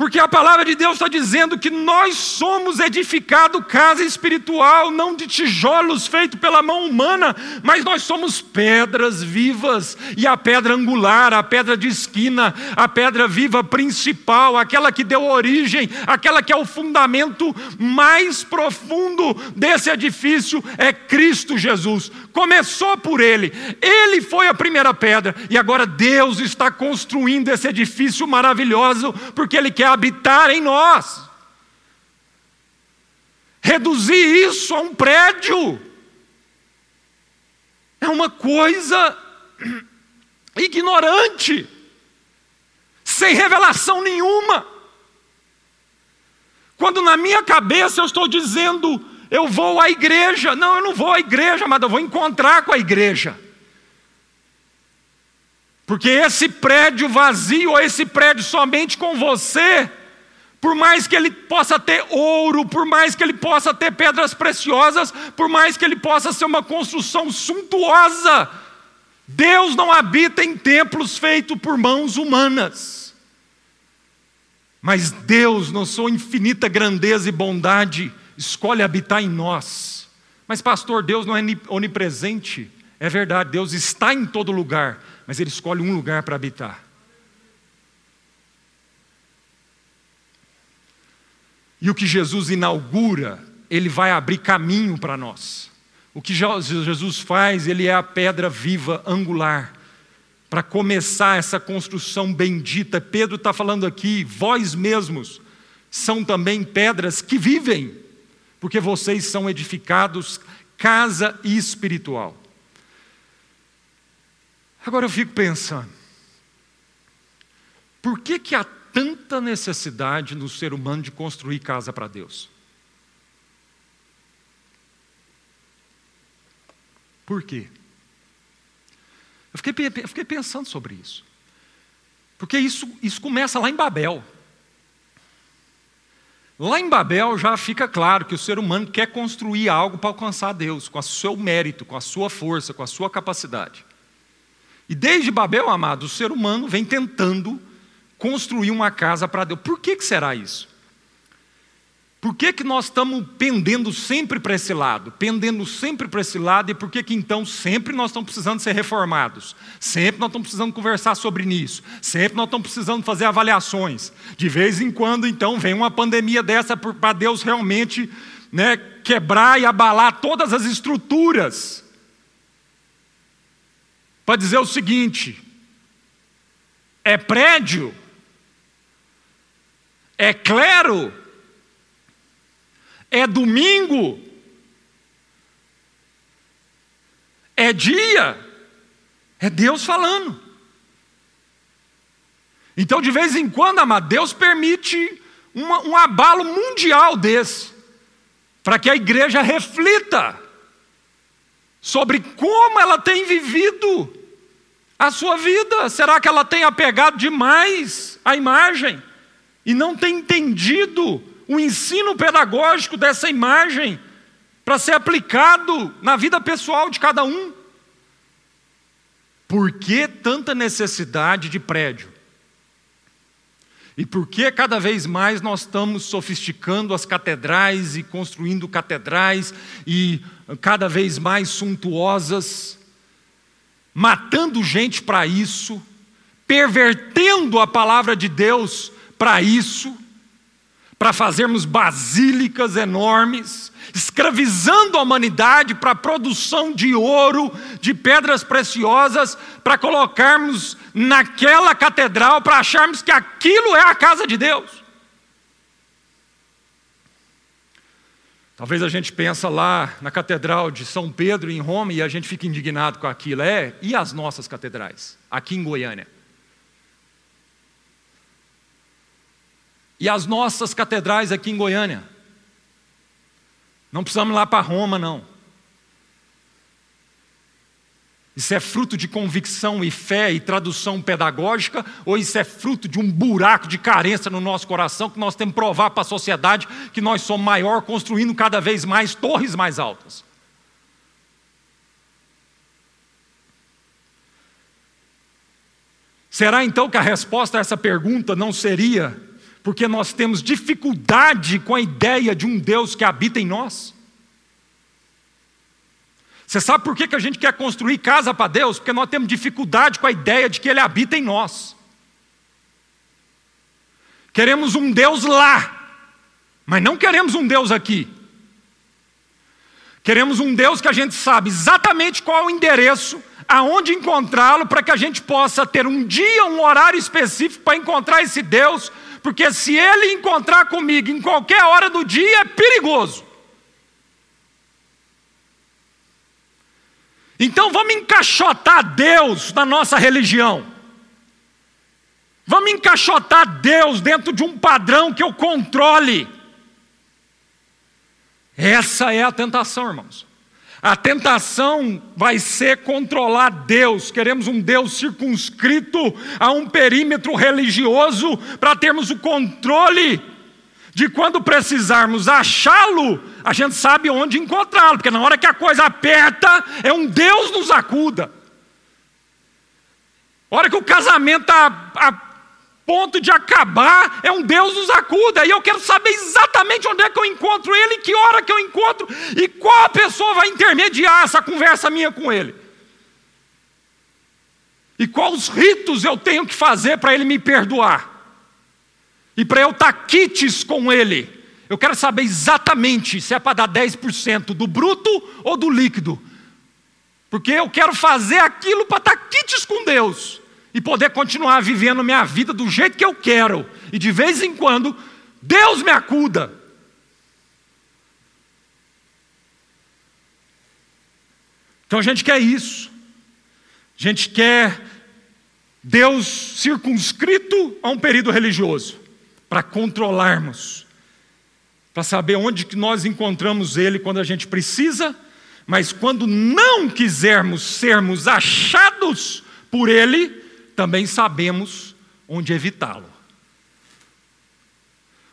Porque a palavra de Deus está dizendo que nós somos edificado casa espiritual, não de tijolos feitos pela mão humana, mas nós somos pedras vivas, e a pedra angular, a pedra de esquina, a pedra viva principal, aquela que deu origem, aquela que é o fundamento mais profundo desse edifício, é Cristo Jesus. Começou por Ele, Ele foi a primeira pedra, e agora Deus está construindo esse edifício maravilhoso, porque Ele quer habitar em nós. Reduzir isso a um prédio é uma coisa ignorante, sem revelação nenhuma. Quando na minha cabeça eu estou dizendo, eu vou à igreja. Não, eu não vou à igreja, mas eu vou encontrar com a igreja. Porque esse prédio vazio, ou esse prédio somente com você, por mais que ele possa ter ouro, por mais que ele possa ter pedras preciosas, por mais que ele possa ser uma construção suntuosa, Deus não habita em templos feitos por mãos humanas. Mas Deus, na sua infinita grandeza e bondade, escolhe habitar em nós. Mas, pastor, Deus não é onipresente. É verdade, Deus está em todo lugar, mas ele escolhe um lugar para habitar. E o que Jesus inaugura, ele vai abrir caminho para nós. O que Jesus faz, ele é a pedra viva, angular, para começar essa construção bendita. Pedro está falando aqui, vós mesmos são também pedras que vivem, porque vocês são edificados casa espiritual. Agora eu fico pensando, por que, que há tanta necessidade no ser humano de construir casa para Deus? Por quê? Eu fiquei, eu fiquei, pensando sobre isso. Porque isso, isso começa lá em Babel. Lá em Babel já fica claro que o ser humano quer construir algo para alcançar Deus, com o seu mérito, com a sua força, com a sua capacidade. E desde Babel, amado, o ser humano vem tentando construir uma casa para Deus. Por que, que será isso? Por que, que nós estamos pendendo sempre para esse lado? Pendendo sempre para esse lado, e por que, que então sempre nós estamos precisando ser reformados? Sempre nós estamos precisando conversar sobre isso. Sempre nós estamos precisando fazer avaliações. De vez em quando, então, vem uma pandemia dessa para Deus realmente né, quebrar e abalar todas as estruturas. Para dizer o seguinte: é prédio, é clero, é domingo, é dia, é Deus falando. Então, de vez em quando, amado, Deus permite uma, um abalo mundial desse, para que a igreja reflita sobre como ela tem vivido a sua vida. Será que ela tem apegado demais à imagem e não tem entendido o ensino pedagógico dessa imagem para ser aplicado na vida pessoal de cada um. Por que tanta necessidade de prédio? E por que cada vez mais nós estamos sofisticando as catedrais e construindo catedrais e cada vez mais suntuosas, matando gente para isso, pervertendo a palavra de Deus para isso? Para fazermos basílicas enormes, escravizando a humanidade para a produção de ouro, de pedras preciosas, para colocarmos naquela catedral, para acharmos que aquilo é a casa de Deus. Talvez a gente pensa lá na Catedral de São Pedro em Roma e a gente fica indignado com aquilo. É, e as nossas catedrais, aqui em Goiânia? E as nossas catedrais aqui em Goiânia. Não precisamos ir lá para Roma, não. Isso é fruto de convicção e fé e tradução pedagógica, ou isso é fruto de um buraco de carência no nosso coração que nós temos que provar para a sociedade que nós somos maior, construindo cada vez mais torres mais altas? Será então que a resposta a essa pergunta não seria porque nós temos dificuldade com a ideia de um Deus que habita em nós. Você sabe por que, que a gente quer construir casa para Deus? Porque nós temos dificuldade com a ideia de que Ele habita em nós. Queremos um Deus lá, mas não queremos um Deus aqui. Queremos um Deus que a gente sabe exatamente qual é o endereço, aonde encontrá-lo, para que a gente possa ter um dia, um horário específico para encontrar esse Deus porque se ele encontrar comigo em qualquer hora do dia, é perigoso. Então vamos encaixotar Deus na nossa religião. Vamos encaixotar Deus dentro de um padrão que eu controle. Essa é a tentação, irmãos. A tentação vai ser controlar Deus. Queremos um Deus circunscrito a um perímetro religioso para termos o controle de quando precisarmos achá-lo, a gente sabe onde encontrá-lo, porque na hora que a coisa aperta, é um Deus nos acuda. Hora que o casamento está ponto de acabar, é um Deus nos acuda. E eu quero saber exatamente onde é que eu encontro Ele, que hora que eu encontro e qual pessoa vai intermediar essa conversa minha com Ele. E quais ritos eu tenho que fazer para Ele me perdoar. E para eu estar quites com Ele. Eu quero saber exatamente se é para dar 10% do bruto ou do líquido. Porque eu quero fazer aquilo para estar quites com Deus e poder continuar vivendo minha vida do jeito que eu quero, e de vez em quando, Deus me acuda. Então a gente quer isso, a gente quer Deus circunscrito a um período religioso, para controlarmos, para saber onde que nós encontramos Ele quando a gente precisa, mas quando não quisermos sermos achados por Ele, também sabemos onde evitá-lo,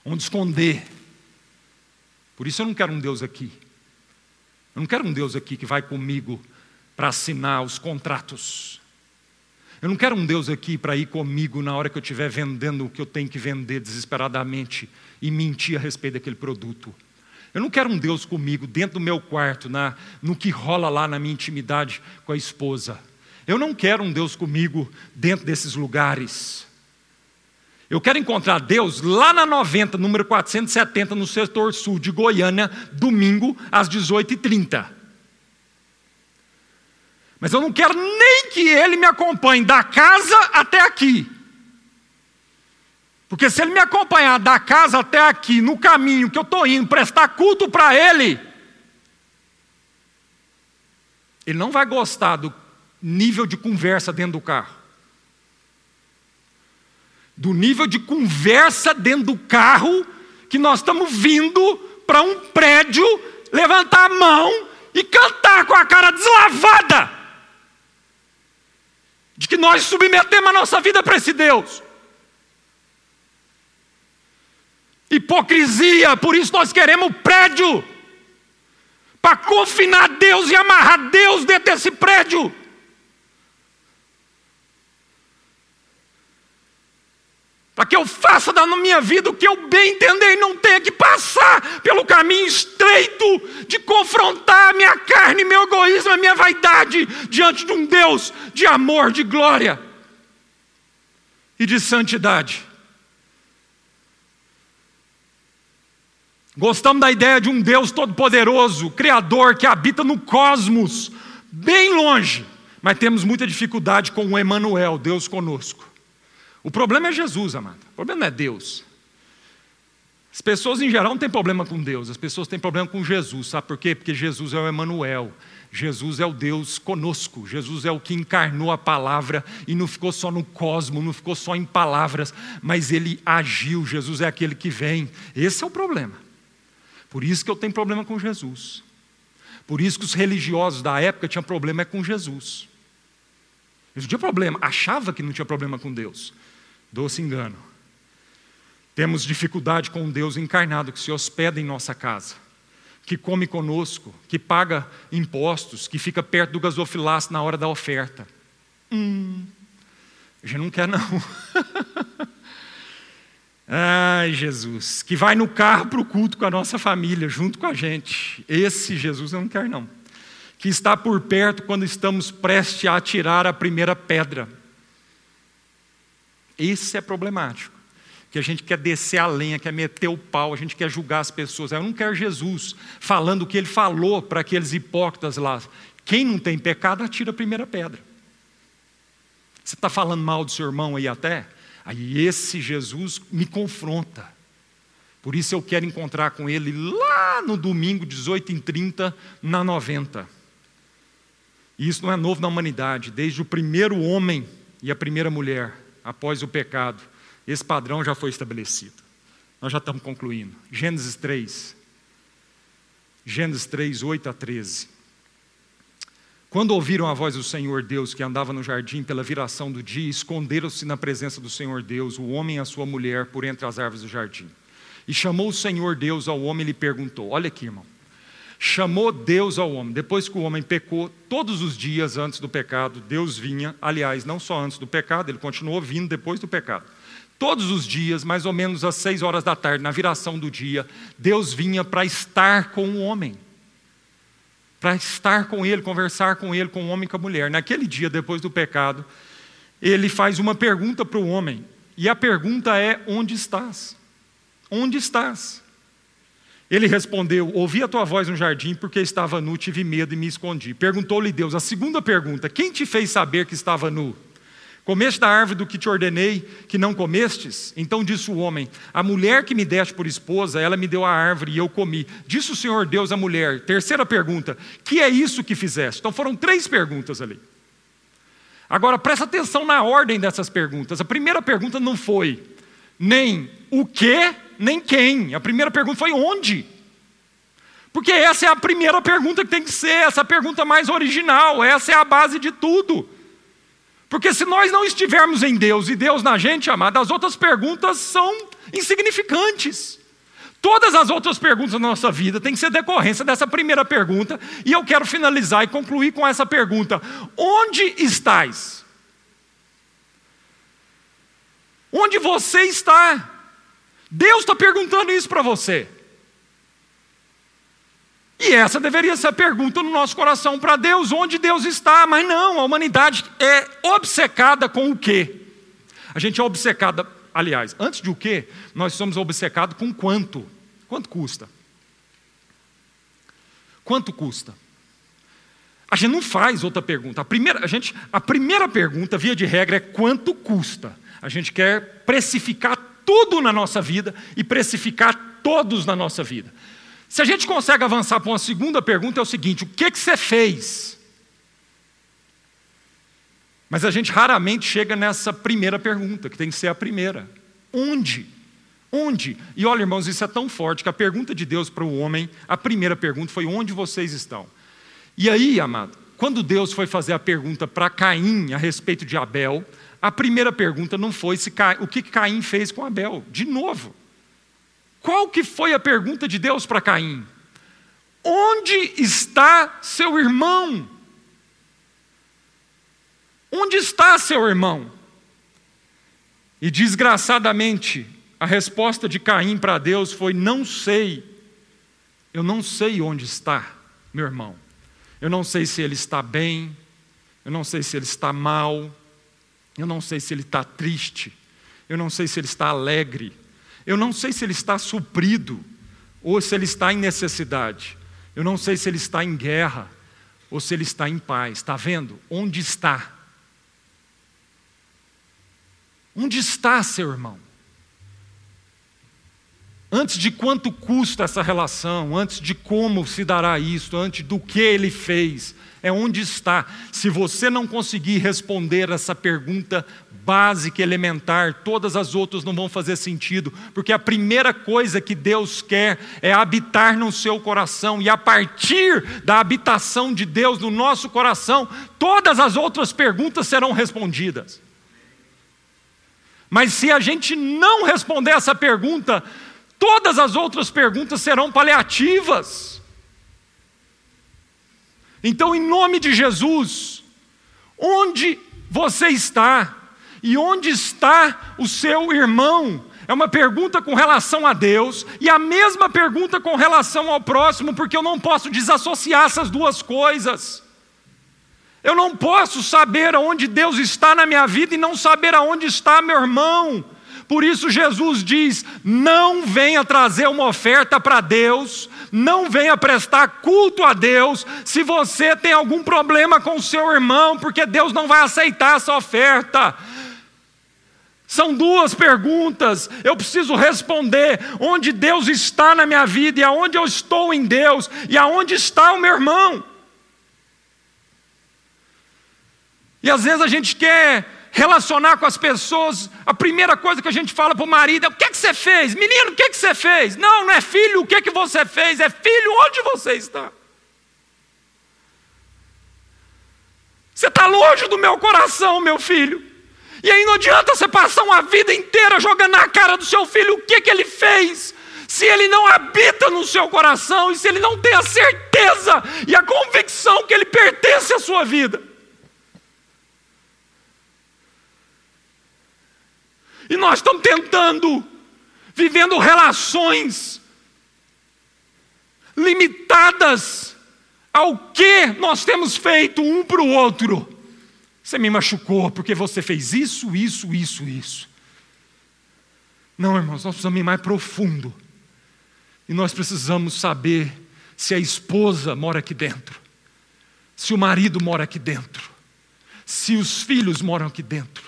onde esconder. Por isso eu não quero um Deus aqui. Eu não quero um Deus aqui que vai comigo para assinar os contratos. Eu não quero um Deus aqui para ir comigo na hora que eu estiver vendendo o que eu tenho que vender desesperadamente e mentir a respeito daquele produto. Eu não quero um Deus comigo dentro do meu quarto, na, no que rola lá na minha intimidade com a esposa. Eu não quero um Deus comigo dentro desses lugares. Eu quero encontrar Deus lá na 90, número 470, no setor sul de Goiânia, domingo, às 18h30. Mas eu não quero nem que ele me acompanhe da casa até aqui. Porque se ele me acompanhar da casa até aqui, no caminho que eu estou indo, prestar culto para ele, ele não vai gostar do nível de conversa dentro do carro. Do nível de conversa dentro do carro, que nós estamos vindo para um prédio, levantar a mão e cantar com a cara deslavada. De que nós submetemos a nossa vida para esse Deus. Hipocrisia, por isso nós queremos prédio para confinar Deus e amarrar Deus dentro desse prédio. Para que eu faça da minha vida o que eu bem entender e não tenha que passar pelo caminho estreito de confrontar a minha carne, meu egoísmo, a minha vaidade diante de um Deus de amor, de glória e de santidade. Gostamos da ideia de um Deus todo-poderoso, Criador, que habita no cosmos, bem longe, mas temos muita dificuldade com o Emmanuel, Deus conosco. O problema é Jesus, amado. O problema não é Deus. As pessoas em geral não têm problema com Deus, as pessoas têm problema com Jesus. Sabe por quê? Porque Jesus é o Emmanuel. Jesus é o Deus conosco. Jesus é o que encarnou a palavra e não ficou só no cosmo, não ficou só em palavras, mas ele agiu. Jesus é aquele que vem. Esse é o problema. Por isso que eu tenho problema com Jesus. Por isso que os religiosos da época tinham problema com Jesus. Eles não tinham problema, achava que não tinha problema com Deus. Doce engano. Temos dificuldade com um Deus encarnado que se hospeda em nossa casa, que come conosco, que paga impostos, que fica perto do gasofilaço na hora da oferta. Hum, a gente não quer não. Ai, Jesus, que vai no carro para o culto com a nossa família, junto com a gente. Esse Jesus eu não quero, não. Que está por perto quando estamos prestes a atirar a primeira pedra. Esse é problemático. Que a gente quer descer a lenha, quer meter o pau, a gente quer julgar as pessoas. Eu não quero Jesus falando o que ele falou para aqueles hipócritas lá. Quem não tem pecado, atira a primeira pedra. Você está falando mal do seu irmão aí até? Aí esse Jesus me confronta. Por isso eu quero encontrar com ele lá no domingo, 18h30, na 90. E isso não é novo na humanidade, desde o primeiro homem e a primeira mulher, após o pecado, esse padrão já foi estabelecido. Nós já estamos concluindo. Gênesis 3. Gênesis 3, 8 a 13. Quando ouviram a voz do Senhor Deus que andava no jardim pela viração do dia, esconderam-se na presença do Senhor Deus, o homem e a sua mulher, por entre as árvores do jardim. E chamou o Senhor Deus ao homem e lhe perguntou: Olha aqui, irmão. Chamou Deus ao homem. Depois que o homem pecou, todos os dias antes do pecado, Deus vinha, aliás, não só antes do pecado, ele continuou vindo depois do pecado. Todos os dias, mais ou menos às seis horas da tarde, na viração do dia, Deus vinha para estar com o homem para estar com ele, conversar com ele, com o homem e com a mulher. Naquele dia, depois do pecado, ele faz uma pergunta para o homem, e a pergunta é: Onde estás? Onde estás? Ele respondeu: Ouvi a tua voz no jardim, porque estava nu, tive medo e me escondi. Perguntou-lhe Deus a segunda pergunta: Quem te fez saber que estava nu? Comeste da árvore do que te ordenei que não comestes? Então disse o homem: A mulher que me deste por esposa, ela me deu a árvore e eu comi. Disse o Senhor Deus à mulher: Terceira pergunta: Que é isso que fizeste? Então foram três perguntas ali. Agora presta atenção na ordem dessas perguntas. A primeira pergunta não foi nem o que, nem quem. A primeira pergunta foi onde. Porque essa é a primeira pergunta que tem que ser, essa pergunta mais original, essa é a base de tudo. Porque se nós não estivermos em Deus e Deus na gente, amado, as outras perguntas são insignificantes. Todas as outras perguntas da nossa vida têm que ser decorrência dessa primeira pergunta, e eu quero finalizar e concluir com essa pergunta: Onde estás? Onde você está? Deus está perguntando isso para você. E essa deveria ser a pergunta no nosso coração para Deus, onde Deus está, mas não, a humanidade é obcecada com o quê? A gente é obcecada, aliás, antes de o quê? Nós somos obcecados com quanto? Quanto custa? Quanto custa? A gente não faz outra pergunta. A primeira, a, gente, a primeira pergunta, via de regra, é quanto custa. A gente quer precificar tudo na nossa vida e precificar todos na nossa vida. Se a gente consegue avançar para uma segunda pergunta, é o seguinte: o que, que você fez? Mas a gente raramente chega nessa primeira pergunta, que tem que ser a primeira: onde? Onde? E olha, irmãos, isso é tão forte que a pergunta de Deus para o homem, a primeira pergunta foi: onde vocês estão? E aí, amado, quando Deus foi fazer a pergunta para Caim a respeito de Abel, a primeira pergunta não foi se o que Caim fez com Abel. De novo, qual que foi a pergunta de Deus para Caim? Onde está seu irmão? Onde está seu irmão? E desgraçadamente, a resposta de Caim para Deus foi: Não sei, eu não sei onde está meu irmão. Eu não sei se ele está bem, eu não sei se ele está mal, eu não sei se ele está triste, eu não sei se ele está alegre, eu não sei se ele está suprido ou se ele está em necessidade. Eu não sei se ele está em guerra ou se ele está em paz. Está vendo? Onde está? Onde está seu irmão? Antes de quanto custa essa relação, antes de como se dará isso, antes do que ele fez, é onde está. Se você não conseguir responder essa pergunta básica, elementar, todas as outras não vão fazer sentido, porque a primeira coisa que Deus quer é habitar no seu coração, e a partir da habitação de Deus no nosso coração, todas as outras perguntas serão respondidas. Mas se a gente não responder essa pergunta, todas as outras perguntas serão paliativas. Então, em nome de Jesus, onde você está? E onde está o seu irmão? É uma pergunta com relação a Deus e a mesma pergunta com relação ao próximo, porque eu não posso desassociar essas duas coisas. Eu não posso saber aonde Deus está na minha vida e não saber aonde está meu irmão. Por isso Jesus diz: não venha trazer uma oferta para Deus, não venha prestar culto a Deus se você tem algum problema com o seu irmão, porque Deus não vai aceitar essa oferta. São duas perguntas, eu preciso responder onde Deus está na minha vida e aonde eu estou em Deus e aonde está o meu irmão. E às vezes a gente quer relacionar com as pessoas, a primeira coisa que a gente fala para o marido é: o que, é que você fez? Menino, o que, é que você fez? Não, não é filho, o que, é que você fez? É filho, onde você está? Você está longe do meu coração, meu filho. E aí não adianta você passar uma vida inteira jogando na cara do seu filho o que, que ele fez, se ele não habita no seu coração e se ele não tem a certeza e a convicção que ele pertence à sua vida. E nós estamos tentando, vivendo relações limitadas ao que nós temos feito um para o outro. Você me machucou porque você fez isso, isso, isso, isso. Não, irmãos, nós precisamos ir mais profundo. E nós precisamos saber se a esposa mora aqui dentro, se o marido mora aqui dentro, se os filhos moram aqui dentro,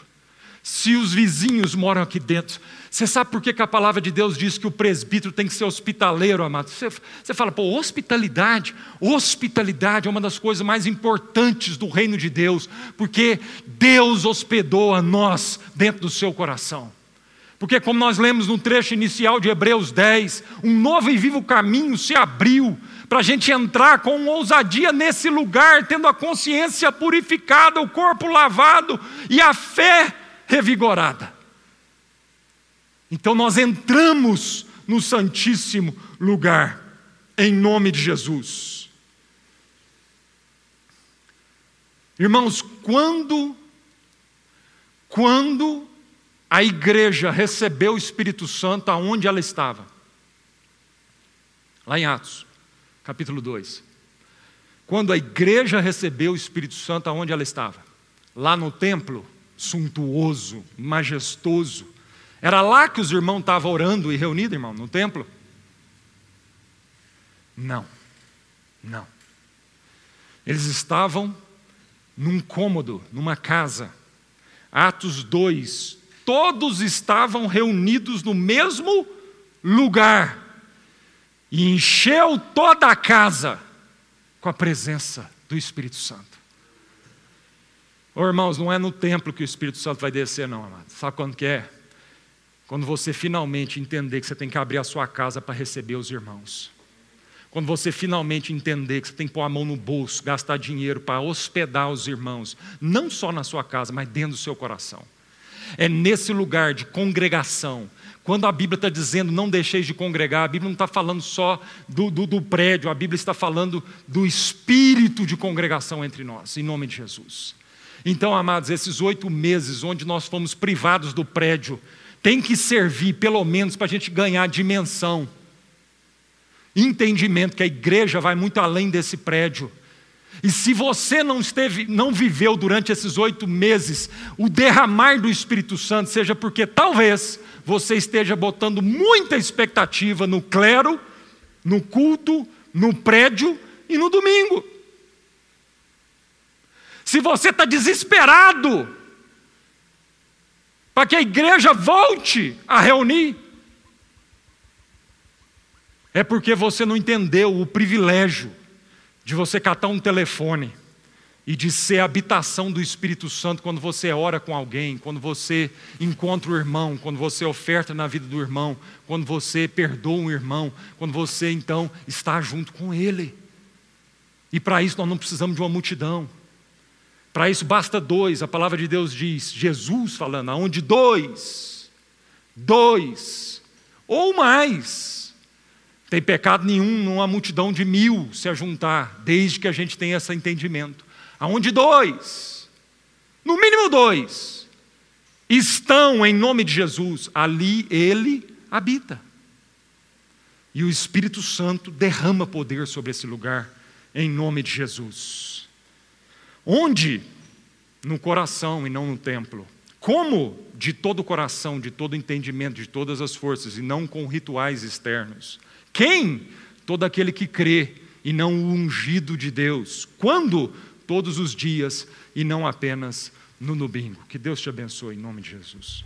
se os vizinhos moram aqui dentro. Você sabe por que, que, a palavra de Deus diz que o presbítero tem que ser hospitaleiro, amado? Você, você fala, pô, hospitalidade. Hospitalidade é uma das coisas mais importantes do reino de Deus, porque Deus hospedou a nós dentro do seu coração. Porque, como nós lemos no trecho inicial de Hebreus 10, um novo e vivo caminho se abriu para a gente entrar com ousadia nesse lugar, tendo a consciência purificada, o corpo lavado e a fé revigorada. Então nós entramos no Santíssimo Lugar, em nome de Jesus. Irmãos, quando, quando a igreja recebeu o Espírito Santo aonde ela estava? Lá em Atos, capítulo 2. Quando a igreja recebeu o Espírito Santo aonde ela estava? Lá no templo, suntuoso, majestoso. Era lá que os irmãos estavam orando e reunidos, irmão, no templo? Não, não. Eles estavam num cômodo, numa casa. Atos 2, todos estavam reunidos no mesmo lugar. E encheu toda a casa com a presença do Espírito Santo. Oh, irmãos, não é no templo que o Espírito Santo vai descer, não, amado. Sabe quando que é? Quando você finalmente entender que você tem que abrir a sua casa para receber os irmãos. Quando você finalmente entender que você tem que pôr a mão no bolso, gastar dinheiro para hospedar os irmãos, não só na sua casa, mas dentro do seu coração. É nesse lugar de congregação. Quando a Bíblia está dizendo não deixeis de congregar, a Bíblia não está falando só do, do, do prédio, a Bíblia está falando do espírito de congregação entre nós, em nome de Jesus. Então, amados, esses oito meses onde nós fomos privados do prédio, tem que servir pelo menos para a gente ganhar dimensão, entendimento que a igreja vai muito além desse prédio. E se você não esteve, não viveu durante esses oito meses o derramar do Espírito Santo, seja porque talvez você esteja botando muita expectativa no clero, no culto, no prédio e no domingo. Se você está desesperado para que a igreja volte a reunir, é porque você não entendeu o privilégio de você catar um telefone e de ser a habitação do Espírito Santo quando você ora com alguém, quando você encontra o irmão, quando você oferta na vida do irmão, quando você perdoa um irmão, quando você então está junto com ele. E para isso nós não precisamos de uma multidão. Para isso basta dois, a palavra de Deus diz, Jesus falando, aonde dois, dois ou mais tem pecado nenhum numa multidão de mil se ajuntar, desde que a gente tenha esse entendimento. Aonde dois, no mínimo dois, estão em nome de Jesus, ali ele habita. E o Espírito Santo derrama poder sobre esse lugar, em nome de Jesus. Onde? No coração e não no templo. Como? De todo o coração, de todo o entendimento, de todas as forças, e não com rituais externos. Quem? Todo aquele que crê e não o ungido de Deus. Quando? Todos os dias e não apenas no domingo. Que Deus te abençoe em nome de Jesus.